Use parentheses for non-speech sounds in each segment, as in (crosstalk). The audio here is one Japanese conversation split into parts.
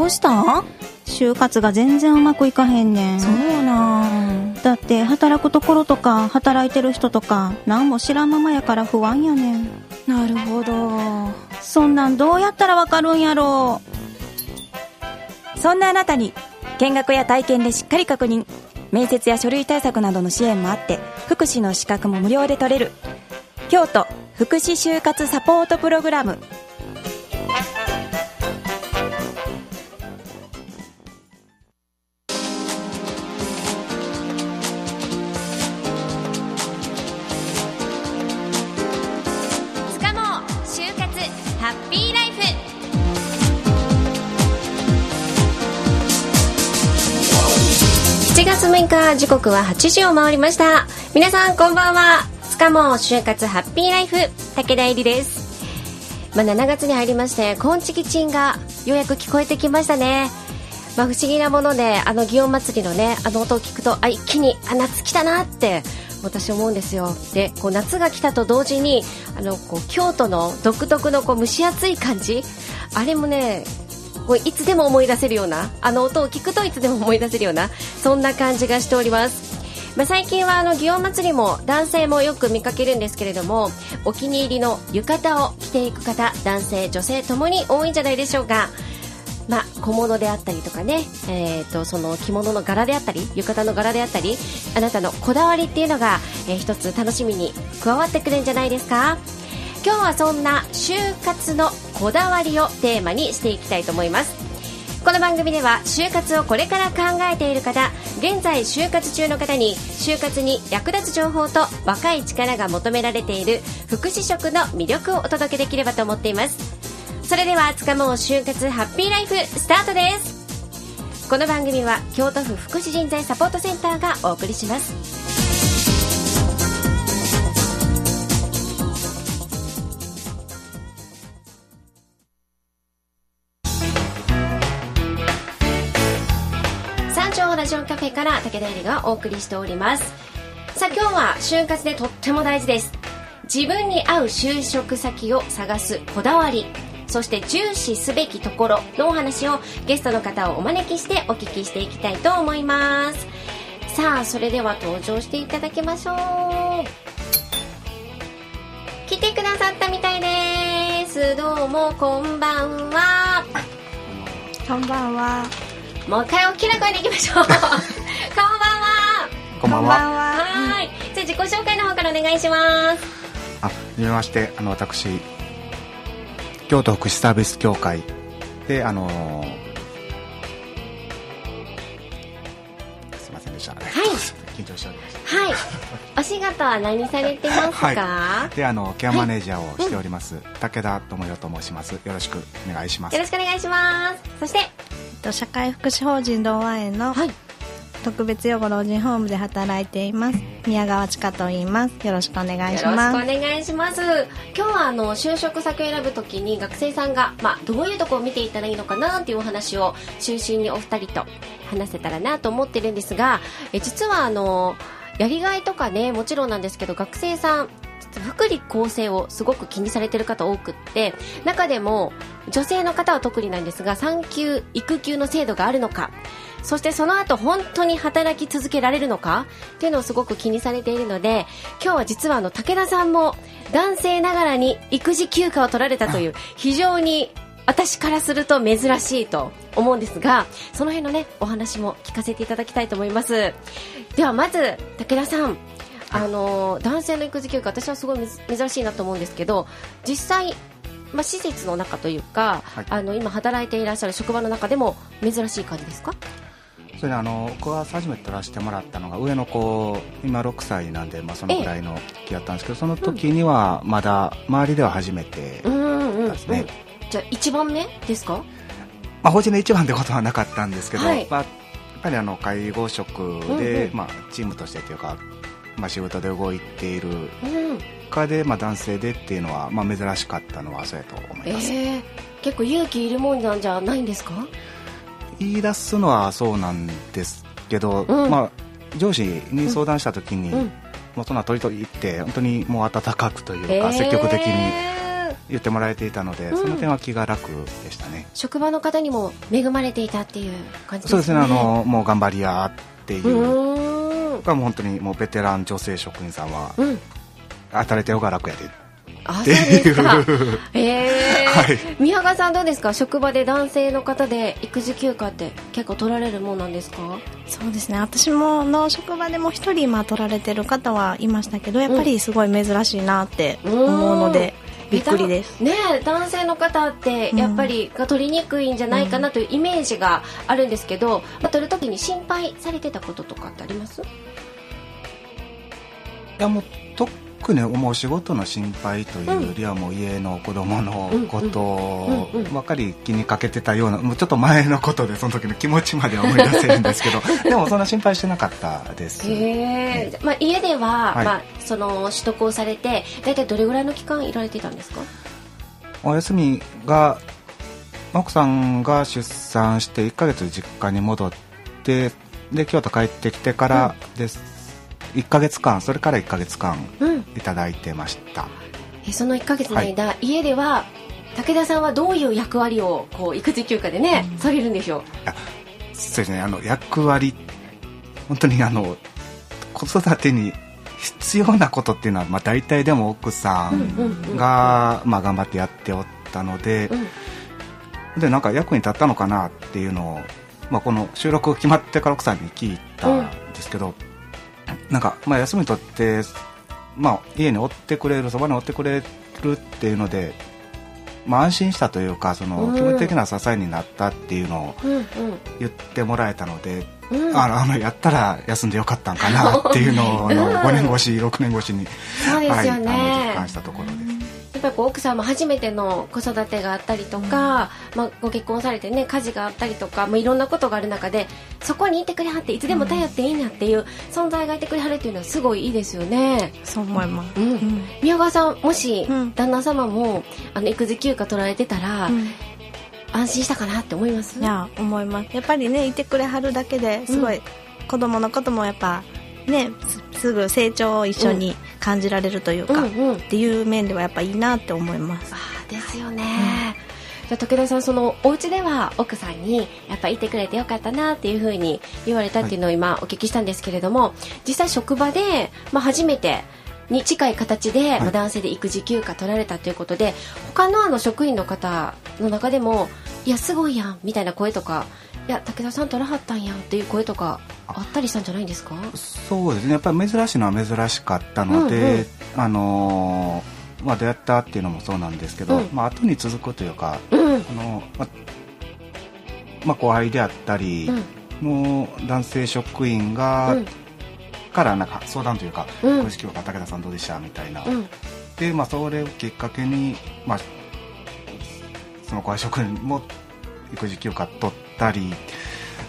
どうした？ん就活が全然うまくいかへんねん。そうなん。だって働くところとか働いてる人とか何も知らんままやから不安やねん。なるほど。そんなんどうやったらわかるんやろ？そんなあなたに見学や体験でしっかり確認。面接や書類対策などの支援もあって福祉の資格も無料で取れる。京都福祉就活サポートプログラム7月6日時刻は8時を回りました。皆さんこんばんは。つかも就活ハッピーライフ武田絵里です。まあ、7月に入りまして「こんちきちん」がようやく聞こえてきましたね。まあ、不思議なものであの祇園祭りのねあの音を聞くとあ一気にあ夏来たなって私思うんですよ。でこう夏が来たと同時にあのこう京都の独特のこう蒸し暑い感じ。あれもねこういつでも思い出せるようなあの音を聞くといつでも思い出せるようなそんな感じがしております、まあ、最近はあの祇園祭りも男性もよく見かけるんですけれどもお気に入りの浴衣を着ていく方男性女性ともに多いんじゃないでしょうか。まあ、小物であったりとかね、えー、とその着物の柄であったり浴衣の柄であったりあなたのこだわりっていうのが、えー一つ楽しみに加わってくるんじゃないですか。今日はそんな就活のこだわりをテーマにしていきたいと思います。この番組では就活をこれから考えている方現在就活中の方に就活に役立つ情報と若い力が求められている福祉職の魅力をお届けできればと思っています。それではつかもう就活ハッピーライフスタートです。この番組は京都府福祉人材サポートセンターがお送りします。ラジオカフェから武田絵里がお送りしております。さあ今日は就活でとっても大事です。自分に合う就職先を探すこだわりそして重視すべきところのお話をゲストの方をお招きしてお聞きしていきたいと思います。さあそれでは登場していただきましょう。来てくださったみたいです。どうもこんばんは。こんばんは。もう一回大きな声でいきましょう。(laughs) こんばんは。こんばんは。は。ーい。じゃあ自己紹介の方からお願いします。あ、はじめまして、あの私京都福祉サービス協会。であのーすいませんでした。はい。緊張しておりましはい。お仕事は何されてますか、た。で、あのケアマネージャーをしております、武田智代と申します。よろしくお願いします。よろ。しくお願いします。そしてと社会福祉法人同和園のはい。特別養護老人ホームで働いています。宮川千佳と言います。よろしくお願いしよろしくおます願いします。今日はあの就職先を選ぶときに学生さんが、まあ、どういうところを見ていったらいいのかなっていうお話を中心にお二人と話せたらなと思ってるんですがえ実はあのやりがいとかねもちろんなんですけど学生さん福利厚生をすごく気にされてる方多くって中でも女性の方は特になんですが産休育休の制度があるのか。そしてその後本当に働き続けられるのか。っていうのをすごく気にされているので今日は実はあの武田さんも男性ながらに育児休暇を取られたという非常に私からすると珍しいと思うんですがその辺のねお話も聞かせていただきたいと思います。ではまず武田さんあの男性の育児休暇私はすごい珍珍しいなと思うんですけど実際まあ、施設の中というか、はい。あの今働いていらっしゃる職場の中でも珍しい感じですか？それであの僕は初めて取らせてもらったのが上の子今6歳なんで、まあ、そのぐらいの気だったんですけどその時にはまだ周りでは初めてですね、じゃあ1番目ですか？まあ、法人の一番ってことはなかったんですけど、はい。まあ、やっぱりあの介護職で、うんうん。まあ、チームとしてというか、まあ、仕事で動いているうん。中で、まあ、男性でっていうのは、まあ、珍しかったのはそうやと思います、えー、結構勇気いるもんなんじゃないんですか？言い出すのはそうなんですけど、うん。まあ、上司に相談した時に、うん。もうそんな取り取りって本当にもう温かくというか、えー。積極的に言ってもらえていたので、うん。その点は気が楽でしたね。職場の方にも恵まれていたっていう感じですね。そうですね。あのもう頑張りやっていうがもう本当にもうベテラン女性職員さんはうん。働いてる方が楽やで。あそうですか。ええ (laughs) はい。宮川さんどうですか？職場で男性の方で育児休暇って結構取られるもんなんですか？そうですね。私もの職場でも一人まあ取られてる方はいましたけどやっぱりすごい珍しいなって思うので、びっくりです。ねえ男性の方ってやっぱりが取りにくいんじゃないかなというイメージがあるんですけど、まあ、取るときに心配されてたこととかってあります？いやもう特にもう仕事の心配というよりはもう家の子供のことうんうんうんうん。ばかり気にかけてたようなもうちょっと前のことでその時の気持ちまでは思い出せるんですけど (laughs) でもそんな心配してなかったです。へえ、まあ、家では、はい。まあ、その取得をされて大体どれぐらいの期間いられていたんですか？お休みが奥さんが出産して1ヶ月実家に戻ってで京都帰ってきてからです、1ヶ月間それから1ヶ月間うん。いただいてました。えその1ヶ月の間、家では武田さんはどういう役割をこう育児休暇でね、されるんでしょう？そうですねあの役割本当にあの子育てに必要なことっていうのは、まあ、大体でも奥さうんうんうんん。が、まあ、頑張ってやっておったので、うん。でなんか役に立ったのかなっていうのを、まあ、この収録決まってから奥さんに聞いたんですけど、なんか、まあ、休み取って、まあ、家に追ってくれるそばに追ってくれるっていうので、まあ、安心したというかそのうん。気持ち的な支えになったっていうのをうん言ってもらえたので、うん。うんあのあのやったら休んでよかったんかなっていうのをうん。5年越し6年越しに、そうですよね、はい、あの実感したところです。やっぱりこう奥さんも初めての子育てがあったりとか、まあ、ご結婚されてね家事があったりとか、まあ、いろんなことがある中でそこにいてくれはっていつでも頼っていいなっていう存在がいてくれはるっていうのはすごいいいですよね。そう思います、うん。うん。宮川さんもしうん。旦那様もあの育児休暇取られてたら、うん。安心したかなって思います？いや思います。やっぱりねいてくれはるだけですごい、子供のこともやっぱねすすぐ成長を一緒に感じられるというか、うんうん。っていう面ではやっぱいいなって思います。あーですよね、じゃあ武田さんそのお家では奥さんにやっぱいてくれてよかったなっていうふうに言われたっていうのを今お聞きしたんですけれども、実際職場で、まあ、初めてに近い形で、まあ男性で育児休暇取られたということで他のあの職員の方の中でもいやすごいやんみたいな声とかいや武田さん取らはったんやんっていう声とかあったりしたんじゃないんですか？そうですね。やっぱり珍しいのは珍しかったので、うんうん。あのーまあ、どうやったっていうのもそうなんですけど、うん。まあ後に続くというか、うん。あのまあまあ、後輩であったりの男性職員が、うん。からなんか相談というか「うん。公式は武田さんどうでした?」みたいな、うん。で、まあ、それをきっかけに、まあ、その後輩職員も育児休暇取ったり、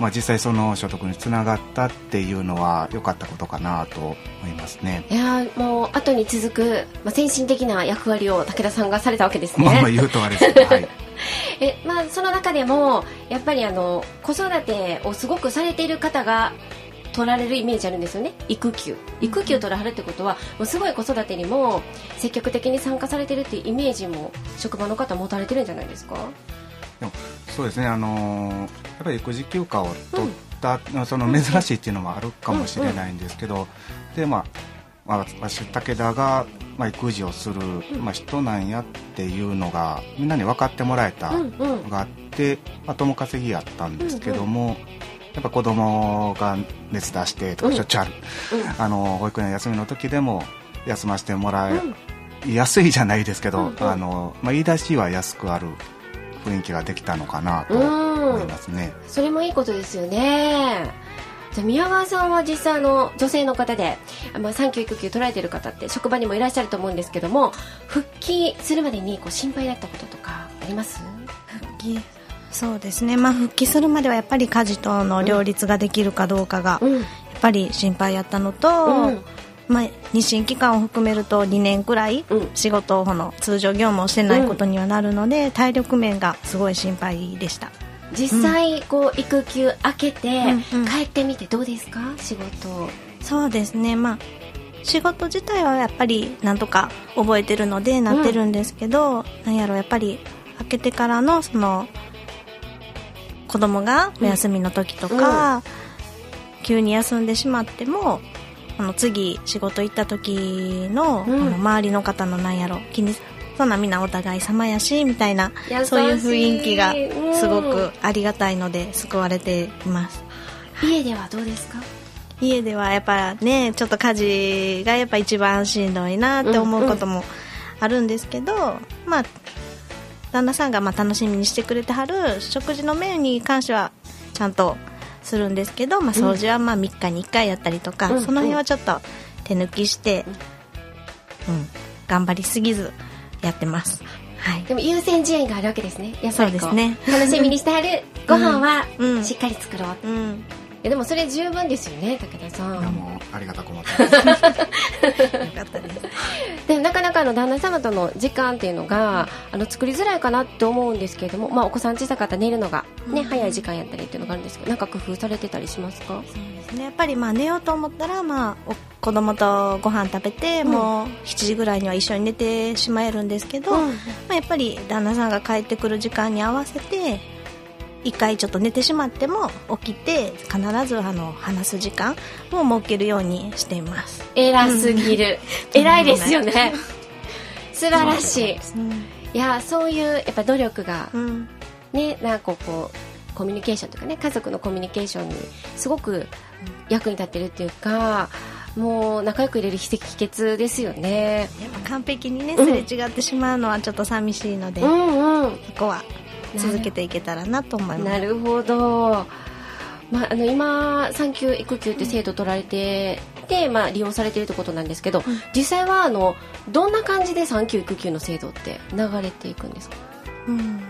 まあ、実際その所得につながったっていうのは良かったことかなと思いますね。いやーもう後に続く、まあ、先進的な役割を武田さんがされたわけですね。まあまあ言うとあれですけど、(laughs) はい、えまあ、その中でもやっぱりあの子育てをすごくされている方が取られるイメージあるんですよね。育休。育休取らはるってことはもうすごい子育てにも積極的に参加されてるっていうイメージも職場の方持たれてるんじゃないですか？でもそうですね、あのーやっぱり育児休暇を取った、その珍しいっていうのもあるかもしれないんですけど、でまあまあ、私武田が、まあ、育児をする、まあ、人なんやっていうのがみんなに分かってもらえたうんうん。のがあって、まあ、共稼ぎやったんですけども、やっぱ子供が熱出してとかしょっちゅうある、あの保育園休みの時でも休ませてもらえ、安いじゃないですけど、うんうん。あのまあ、言い出しは安くある雰囲気ができたのかなと思いますね。それもいいことですよね。じゃあ宮川さんは実際あの女性の方で、まあ、産休育休取られてる方って職場にもいらっしゃると思うんですけども復帰するまでにこう心配だったこととかあります？復帰？そうですね。まあ復帰するまではやっぱり家事との両立ができるかどうかがうん。やっぱり心配やったのと、うんまあ、妊娠期間を含めると2年くらいうん。仕事をこの通常業務をしてないことにはなるので、体力面がすごい心配でした。実際こう育休明けてうんうん。帰ってみてどうですか？仕事そうですね。まあ仕事自体はやっぱりなんとか覚えてるのでなってるんですけど、なんやろやっぱり開けてからのその子供がお休みの時とか、急に休んでしまってもあの次仕事行った時の,、うん。あの周りの方のなんやろ気にそんなみんなお互い様やしみたいなそういう雰囲気がうん。すごくありがたいので救われています。家ではどうですか？家ではやっぱねちょっと家事がやっぱ一番しんどいなって思うこともあるんですけど、まあ旦那さんがまあ楽しみにしてくれてはる食事の面に関してはちゃんとするんですけど、まあ、掃除はまあ3日に1回やったりとか、うんその辺はちょっと手抜きして、うん、頑張りすぎずやってます。はい。でも優先順位があるわけですね。やっぱりこそうですね。楽しみにしてあるご飯はうん。しっかり作ろう、いうんやでもそれ十分ですよね武田さん。いやもうありがたく思って (laughs) よかったです。でもなかなかあの旦那様との時間っていうのがあの作りづらいかなって思うんですけれども、まあ、お子さん小さかったら寝るのが、ね早い時間やったりっていうのがあるんですけどなんか工夫されてたりしますか？ね。やっぱりまあ寝ようと思ったら、まあ、お子供とご飯食べて、もう7時ぐらいには一緒に寝てしまえるんですけど、うん。まあ、やっぱり旦那さんが帰ってくる時間に合わせて一回ちょっと寝てしまっても起きて必ずあの話す時間を設けるようにしています、偉すぎる、偉いですよね。素晴らしい。い。やそういうやっぱ努力がうん。ねなんかこうコミュニケーションというかね家族のコミュニケーションにすごく役に立ってるっていうかもう仲良く入れる秘訣ですよね。完璧にねうんすれ違ってしまうのはちょっと寂しいので、うそんうん。こは続けていけたらなと思います。なるほど、まあ、あの今産休育休って制度取られてで、まあ、利用されているということなんですけど、実際はあのどんな感じで産休育休の制度って流れていくんですか？うん。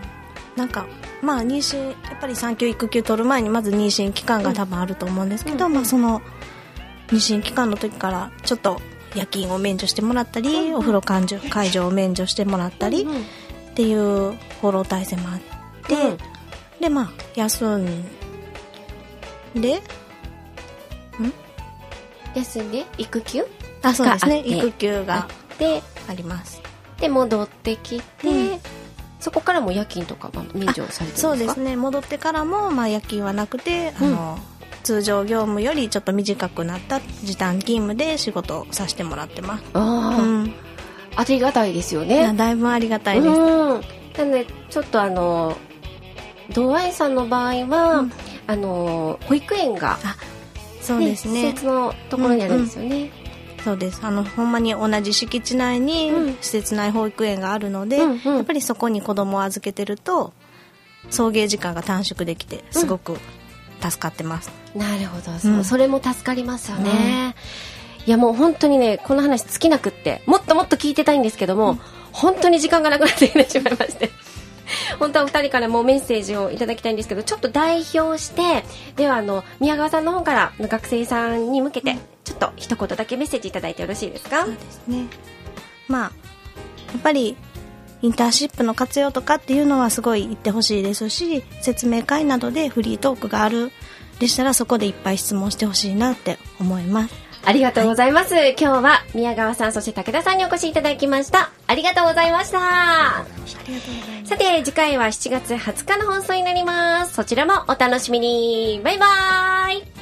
なんかまあ妊娠やっぱり産休育休取る前にまず妊娠期間が多分あると思うんですけど、うんまあ、その妊娠期間の時からちょっと夜勤を免除してもらったり、お風呂介助介助を免除してもらったり、うんっていうフォロー体制もあって、うんでまあ休んで。休んで育休？あそうですね。があって。育休がであります。で戻ってきて、うん。そこからも夜勤とかは免除されてるそうですね。戻ってからも、まあ、夜勤はなくて、あの通常業務よりちょっと短くなった時短勤務で仕事をさせてもらってます。ああ、うん。ありがたいですよね。だいぶありがたいです、うん。なのでちょっとあの同愛さんの場合は、うん。あの保育園が、そうですね。施設のところにあるんですよね、そうです。あのほんまに同じ敷地内にうん。施設内保育園があるので、うんうん。やっぱりそこに子供を預けてると送迎時間が短縮できてすごく助かってます、なるほど。そう、うん。それも助かりますよね、いやもう本当にねこの話尽きなくってもっともっと聞いてたいんですけども、本当に時間がなくなってきてしまいまして (laughs) 本当はお二人からもメッセージをいただきたいんですけどちょっと代表してではあの宮川さんの方から学生さんに向けてちょっと一言だけメッセージいただいてよろしいですか？そうですね。まあやっぱりインターンシップの活用とかっていうのはすごい言ってほしいですし説明会などでフリートークがあるでしたらそこでいっぱい質問してほしいなって思います。ありがとうございます、今日は宮川さんそして武田さんにお越しいただきました。ありがとうございましたさて次回は7月20日の放送になります。そちらもお楽しみに。バイバーイ。